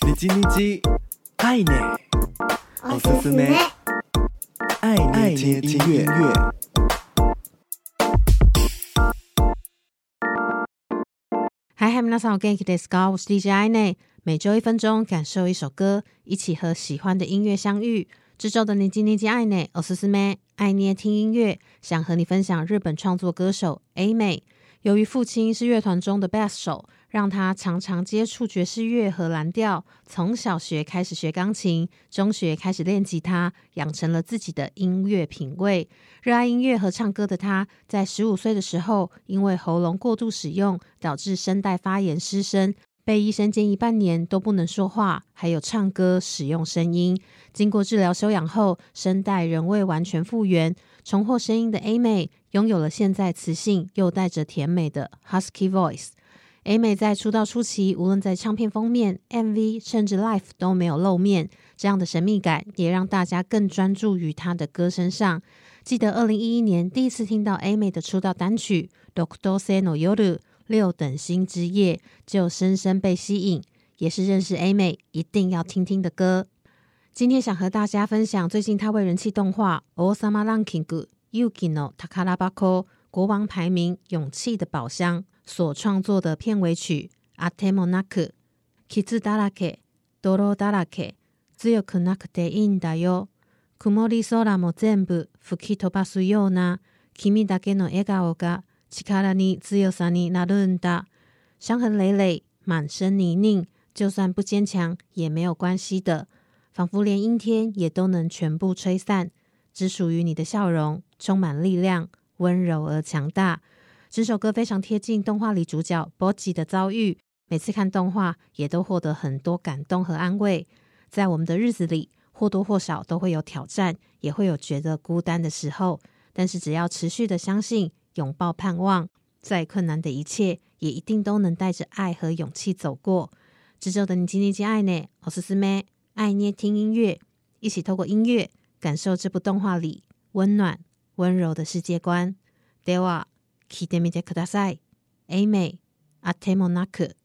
你叽你叽，爱捏，おすすめ，爱捏听音乐。嗨嗨，皆さんお元気ですか？我是 DJ 爱捏，每周一分钟，感受一首歌，一起和喜欢的音乐相遇。这周的你叽你叽，爱捏，おすすめ，爱捏听音乐，想和你分享日本创作歌手 Aimer。 由于父亲是乐团中的贝斯手，让他常常接触爵士乐和蓝调。从小学开始学钢琴，中学开始练吉他，养成了自己的音乐品味。热爱音乐和唱歌的他，在十五岁的时候，因为喉咙过度使用，导致声带发炎失声，被医生建议半年都不能说话，还有唱歌使用声音。经过治疗休养后，声带仍未完全复原。重获声音的 A 妹拥有了现在磁性又带着甜美的 Husky Voice。A 妹在出道初期，无论在唱片封面、MV，甚至 Live 都没有露面，这样的神秘感也让大家更专注于她的歌声上。记得二零一一年第一次听到 A 妹的出道单曲《Doctor Seno Yoru》六等星之夜，就深深被吸引，也是认识 Aimer 一定要听听的歌。今天想和大家分享最近他为人气动画《王様ランキング勇気の宝箱》国王排名勇气的宝箱所创作的片尾曲《あてもなく伤だらけ泥だらけ强くなくていいんだよ昙り空も全部吹き飞ばすような君だけの笑颜が 力に强さになるんだ》，伤痕累累，满身泥泞，就算不坚强也没有关系的。仿佛连阴天也都能全部吹散，只属于你的笑容，充满力量，温柔而强大。这首歌非常贴近动画里主角波吉的遭遇，每次看动画也都获得很多感动和安慰。在我们的日子里，或多或少都会有挑战，也会有觉得孤单的时候。但是只要持续的相信， 拥抱盼望，再困难的一切也一定都能带着爱和勇气走过。这周的你叽你叽，爱捏，おすすめ。爱捏听音乐，一起透过音乐感受这部动画里温暖温柔的世界观。では、闻いてみてください。Aimer、あてもなく。